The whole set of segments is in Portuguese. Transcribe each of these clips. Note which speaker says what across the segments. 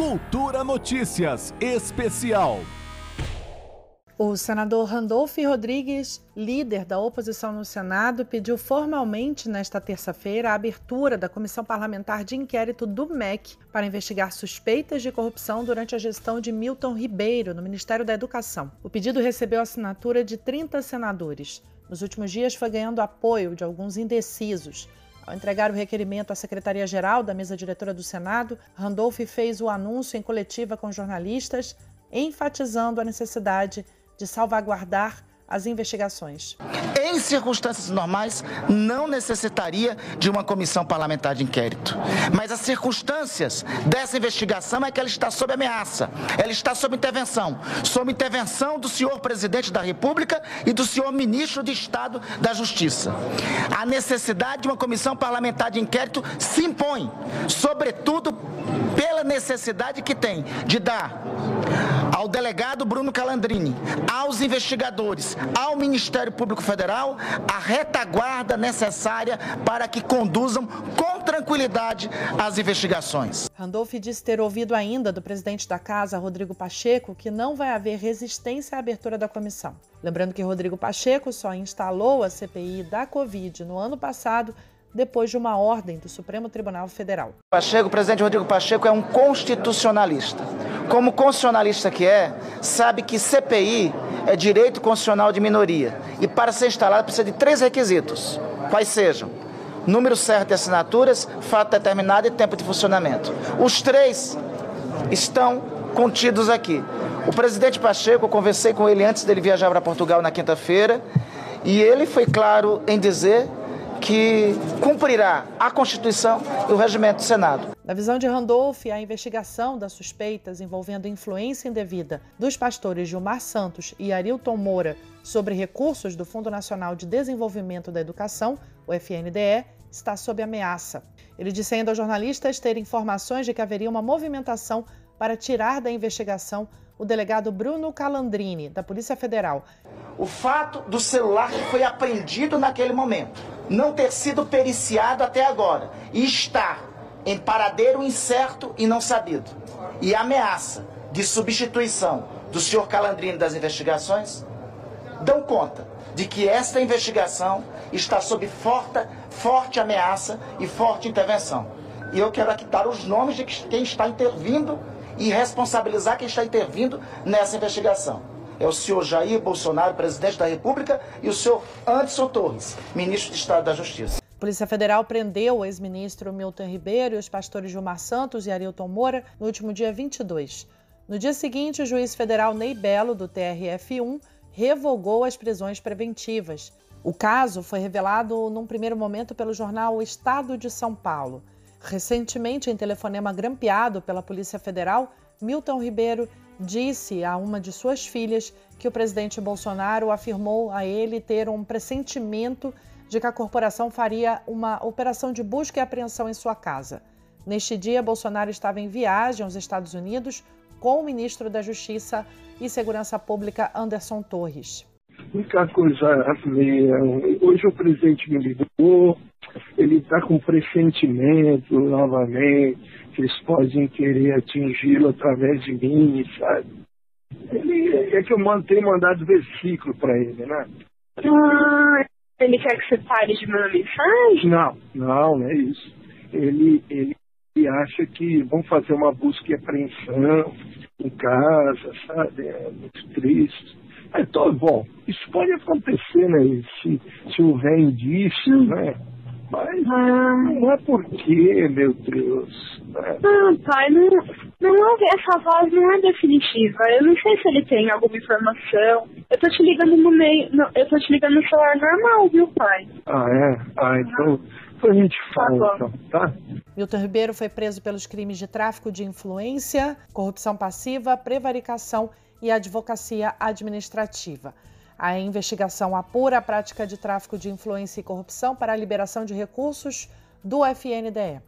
Speaker 1: Cultura Notícias Especial.
Speaker 2: O senador Randolph Rodrigues, líder da oposição no Senado, pediu formalmente nesta terça-feira a abertura da comissão parlamentar de inquérito do MEC para investigar suspeitas de corrupção durante a gestão de Milton Ribeiro no Ministério da Educação. O pedido recebeu a assinatura de 30 senadores. Nos últimos dias foi ganhando apoio de alguns indecisos. Ao entregar o requerimento à Secretaria-Geral da mesa diretora do Senado, Randolph fez o anúncio em coletiva com jornalistas, enfatizando a necessidade de salvaguardar as investigações.
Speaker 3: Em circunstâncias normais, não necessitaria de uma comissão parlamentar de inquérito. Mas as circunstâncias dessa investigação é que ela está sob ameaça, ela está sob intervenção sob intervenção do senhor presidente da República e do senhor ministro de Estado da Justiça. A necessidade de uma comissão parlamentar de inquérito se impõe, sobretudo pela necessidade que tem de dar ao delegado Bruno Calandrini, aos investigadores, ao Ministério Público Federal, a retaguarda necessária para que conduzam com tranquilidade as investigações.
Speaker 2: Randolph disse ter ouvido ainda do presidente da casa, Rodrigo Pacheco, que não vai haver resistência à abertura da comissão. Lembrando que Rodrigo Pacheco só instalou a CPI da Covid no ano passado depois de uma ordem do Supremo Tribunal Federal.
Speaker 3: Pacheco, o presidente Rodrigo Pacheco é um constitucionalista. Como constitucionalista que é, sabe que CPI é direito constitucional de minoria. E para ser instalado precisa de três requisitos, quais sejam número certo de assinaturas, fato determinado e tempo de funcionamento. Os três estão contidos aqui. O presidente Pacheco, eu conversei com ele antes dele viajar para Portugal na quinta-feira, e ele foi claro em dizer que cumprirá a Constituição e o regimento do Senado.
Speaker 2: Na visão de Randolph, a investigação das suspeitas envolvendo influência indevida dos pastores Gilmar Santos e Arilton Moura sobre recursos do Fundo Nacional de Desenvolvimento da Educação, o FNDE, está sob ameaça. Ele disse ainda aos jornalistas ter informações de que haveria uma movimentação para tirar da investigação o delegado Bruno Calandrini, da Polícia Federal.
Speaker 3: O fato do celular que foi apreendido naquele momento não ter sido periciado até agora e estar em paradeiro incerto e não sabido, e ameaça de substituição do senhor Calandrini das investigações, dão conta de que esta investigação está sob forte, forte ameaça e forte intervenção. E eu quero aqui dar os nomes de quem está intervindo e responsabilizar quem está intervindo nessa investigação é o senhor Jair Bolsonaro, presidente da República, e o senhor Anderson Torres, ministro de Estado da Justiça.
Speaker 2: Polícia Federal prendeu o ex-ministro Milton Ribeiro e os pastores Gilmar Santos e Arilton Moura no último dia 22. No dia seguinte, o juiz federal Ney Belo, do TRF1, revogou as prisões preventivas. O caso foi revelado num primeiro momento pelo jornal O Estado de São Paulo. Recentemente, em telefonema grampeado pela Polícia Federal, Milton Ribeiro disse a uma de suas filhas que o presidente Bolsonaro afirmou a ele ter um pressentimento de que a corporação faria uma operação de busca e apreensão em sua casa. Neste dia, Bolsonaro estava em viagem aos Estados Unidos com o ministro da Justiça e Segurança Pública, Anderson Torres.
Speaker 4: Muita coisa a ver. Hoje o presidente me ligou, ele está com pressentimento novamente que eles podem querer atingi-lo através de mim, sabe? Ele, é que eu mantenho mandado versículo para ele, né?
Speaker 5: Ah, ele quer que você pare de mandar mensagem?
Speaker 4: Não, não, não é isso. Ele, ele, ele acha que vão fazer uma busca e apreensão em casa, sabe? É muito triste. Então, bom, isso pode acontecer, né? Se, se houver indícios, né? Mas ah. não é porque, meu Deus.
Speaker 5: Né? Não, pai, não, não essa voz não é definitiva. Eu não sei se ele tem alguma informação. Eu tô te ligando no meio. No, eu tô te ligando no celular normal, viu, pai?
Speaker 4: Ah, é? Ah, então. a gente fala, tá então, tá?
Speaker 2: Milton Ribeiro foi preso pelos crimes de tráfico de influência, corrupção passiva, prevaricação e advocacia administrativa. A investigação apura a prática de tráfico de influência e corrupção para a liberação de recursos do FNDE.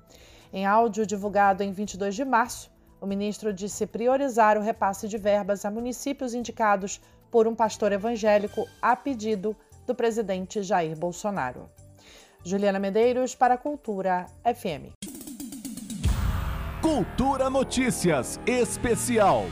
Speaker 2: Em áudio divulgado em 22 de março, o ministro disse priorizar o repasse de verbas a municípios indicados por um pastor evangélico a pedido do presidente Jair Bolsonaro. Juliana Medeiros para a Cultura FM.
Speaker 1: Cultura Notícias Especial.